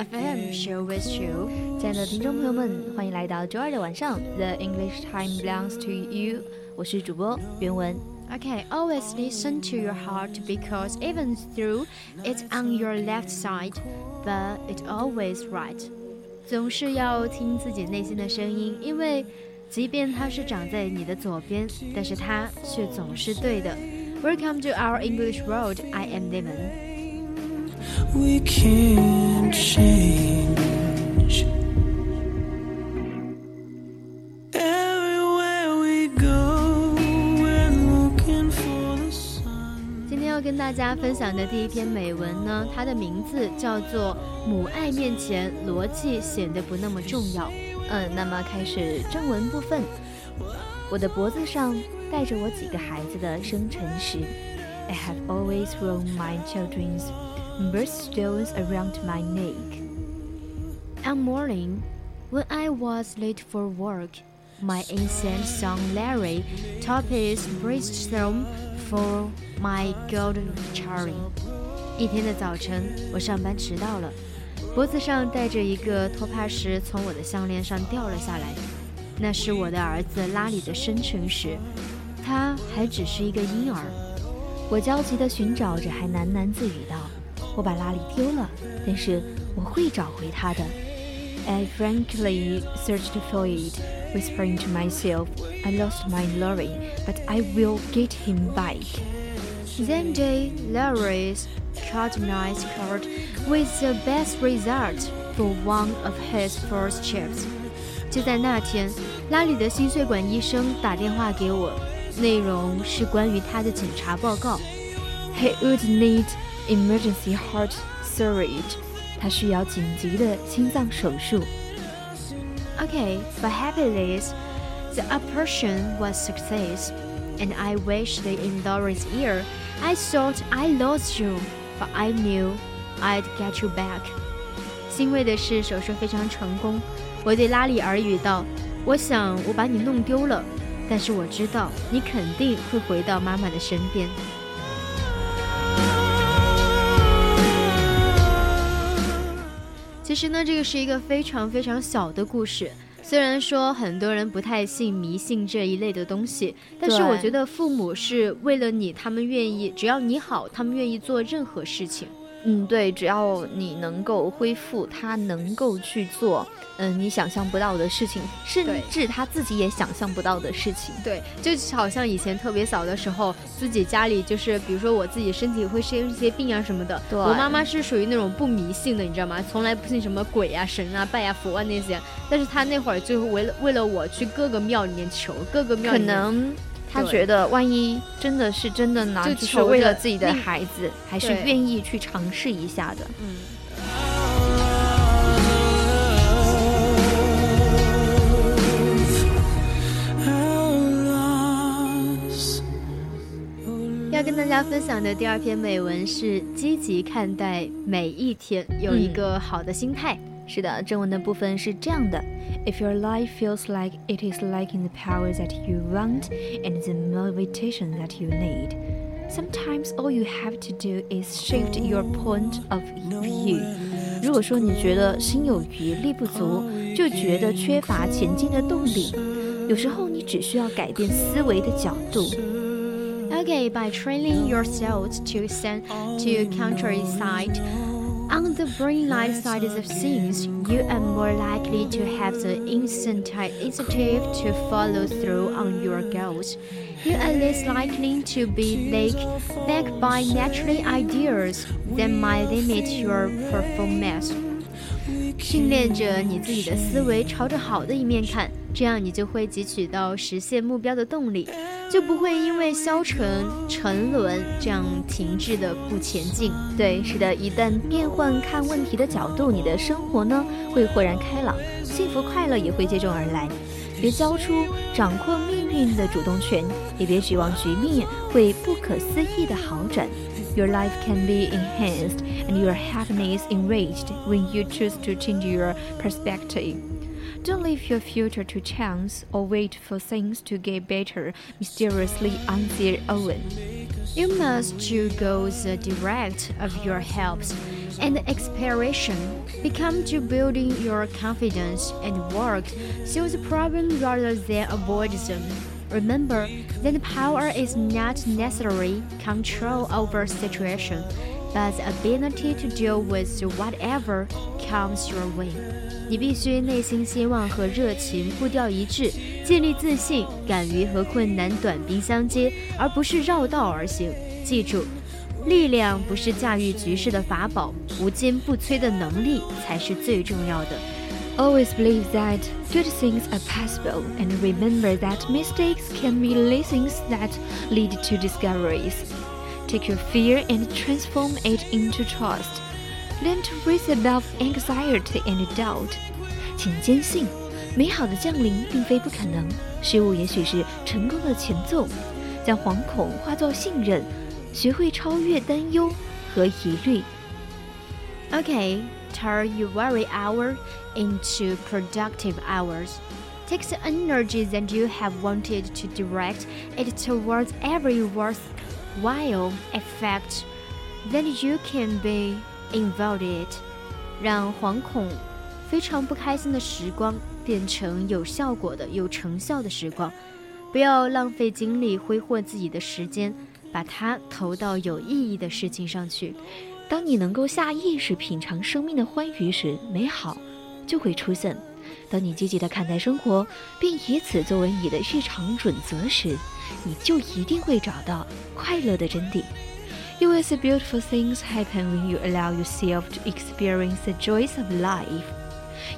FM share with you，亲爱的听众朋友们，欢迎来到周二的晚上，The English time belongs to you。我是主播袁文。Okay, always listen to your heart because even though it's on your left side, but it's always right。总是要听自己内心的声音，因为即便它是长在你的左边，但是它却总是对的。Welcome to our English world. I am Lemon. We can't change. Everywhere we go, we're looking for the sun. 今天要跟大家分享的第一篇美文呢，它的名字叫做《母爱面前逻辑显得不那么重要》。嗯，那么开始正文部分。我的脖子上带着我几个孩子的生辰时。I have always worn my children's birthstones around my neck. One morning, when I was late for work, my infant son Larry topped his birthstone for my golden cherry. 一天的早晨，我上班迟到了，脖子上戴着一个托帕石从我的项链上掉了下来。那是我的儿子拉里的生辰石，他还只是一个婴儿。我焦急地寻找着，还喃喃自语道。我把拉里丢了，但是我会找回他的。I frankly searched for it, whispering to myself, I lost my Larry, but I will get him back. Then day, Larry's nice card with the best result for one of his first chips. 就在那天，拉里的心血管医生打电话给我，内容是关于他的检查报告。He would need emergency heart surgery，他需要紧急的心脏手术。Okay, but happily, the operation was success, and I wished in Laurie's ear. I thought I lost you, but I knew I'd get you back. 欣慰的是，手术非常成功。我对拉里耳语道：“我想我把你弄丢了，但是我知道你肯定会回到妈妈的身边。” 其实呢，这个是一个非常非常小的故事。虽然说很多人不太信迷信这一类的东西，但是我觉得父母是为了你，他们愿意，只要你好，他们愿意做任何事情。嗯，对，只要你能够恢复，他能够去做，嗯，你想象不到的事情，甚至他自己也想象不到的事情。对，就好像以前特别小的时候，自己家里就是，比如说我自己身体会生一些病啊什么的。对。我妈妈是属于那种不迷信的，你知道吗？从来不信什么鬼啊、神啊、拜啊、佛啊那些。但是她那会儿就为了为了我去各个庙里面求，各个庙。可能。他觉得，万一真的是真的呢，就是为了自己的孩子，还是愿意去尝试一下的。嗯。要跟大家分享的第二篇美文是：积极看待每一天，有一个好的心态。是的，正文的部分是这样的：If your life feels like it is lacking the power that you want and the motivation that you need, sometimes all you have to do is shift your point of view。如果说你觉得心有余力不足，就觉得缺乏前进的动力，有时候你只需要改变思维的角度。Okay, by training yourself to send to countryside. On the brain life side of things, you are more likely to have the incentive to follow through on your goals. You are less likely to be led back by natural ideas that might limit your performance. 训练着你自己的思维朝着好的一面看， 这样你就会汲取到实现目标的动力，就不会因为消沉、沉沦这样停滞的不前进。对，是的，一旦变换看问题的角度，你的生活呢会豁然开朗，幸福快乐也会接踵而来。别交出掌控命运的主动权，也别指望局面会不可思议的好转。Your life can be enhanced and your happiness enriched when you choose to change your perspective. Don't leave your future to chance or wait for things to get better, mysteriously answered Owen. You must go the direct of your helps and expiration. Become to building your confidence and work through the problem rather than avoid them. Remember that power is not necessarily control over situation, but the ability to deal with whatever comes your way. 你必须内心希望和热情步调一致，建立自信，敢于和困难短兵相接，而不是绕道而行。记住，力量不是驾驭局势的法宝，无坚不摧的能力才是最重要的。Always believe that good things are possible, and remember that mistakes can be lessons that lead to discoveries. Take your fear and transform it into trust. Learn to raise above anxiety and doubt. 请坚信，美好的降临并非不可能，失误也许是成功的前奏。将惶恐化作信任，学会超越担忧和疑虑。Okay, turn your worry hour into productive hours. Take the energy that you have wanted to direct it towards every worthwhile effect that you can be Involve it，让惶恐、非常不开心的时光变成有效果的、有成效的时光。不要浪费精力挥霍自己的时间，把它投到有意义的事情上去。当你能够下意识品尝生命的欢愉时，美好就会出现；当你积极的看待生活，并以此作为你的日常准则时，你就一定会找到快乐的真谛。You will see beautiful things happen when you allow yourself to experience the joys of life.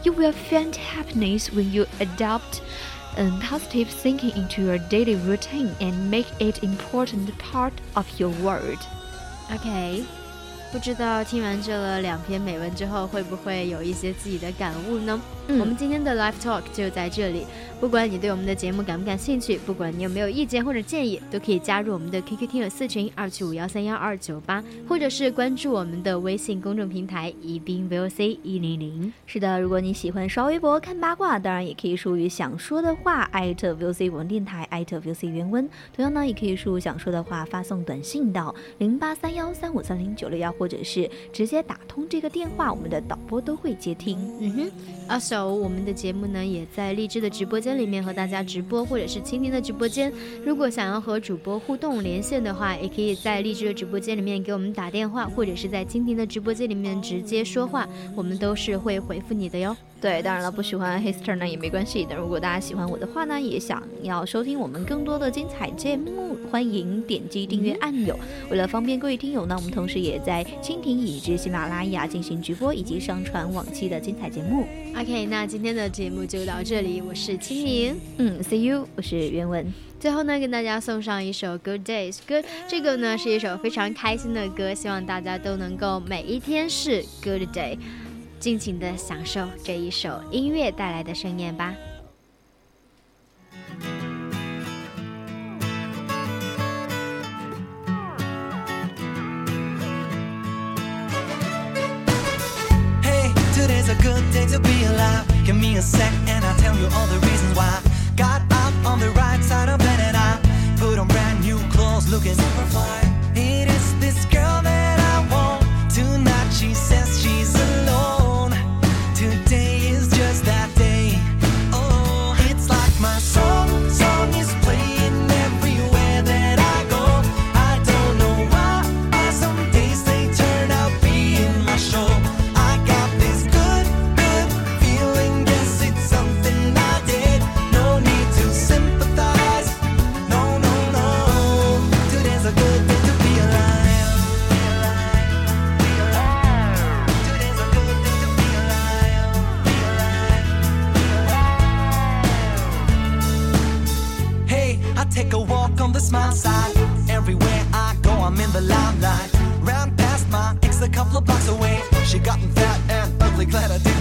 You will find happiness when you adopt and positive thinking into your daily routine and make it important part of your world. Okay. 不知道听完这两篇美文之后，会不会有一些自己的感悟呢？ 嗯、我们今天的 Live Talk 就在这里。不管你对我们的节目感不感兴趣，不管你有没有意见或者建议，都可以加入我们的 QQ 听友四群二七五幺三幺二九八，或者是关注我们的微信公众平台宜宾 VOC 一零零。是的，如果你喜欢刷微博看八卦，当然也可以输入想说的话艾特 VOC 文电台艾特 VOC 原文。同样呢，也可以输入想说的话发送短信到零八三幺三五三零九六幺。或者是直接打通这个电话，我们的导播都会接听。嗯哼我们的节目呢也在荔枝的直播间里面和大家直播，或者是蜻蜓的直播间。如果想要和主播互动连线的话，也可以在荔枝的直播间里面给我们打电话，或者是在蜻蜓的直播间里面直接说话，我们都是会回复你的哟。对，当然了，不喜欢 Hister 呢也没关系。但如果大家喜欢我的话呢，也想要收听我们更多的精彩节目，欢迎点击订阅按钮。为了方便各位听友呢，我们同时也在蜻蜓以及喜马拉雅进行直播以及上传往期的精彩节目。OK，那今天的节目就到这里，我是青柠，嗯，See you，我是袁文。最后呢，跟大家送上一首 Good Days Good，这个呢是一首非常开心的歌，希望大家都能够每一天是 Good Day。尽情的享受这一首音乐带来的盛宴吧。Hey, today's a good day to be alive. Give me a sec and I'll tell you all the reasons why. Got up on the right side of bed and I put on brand new clothes looking super fly. my side. Everywhere I go, I'm in the limelight. Ran past my ex a couple of blocks away. She got fat and ugly, glad I did.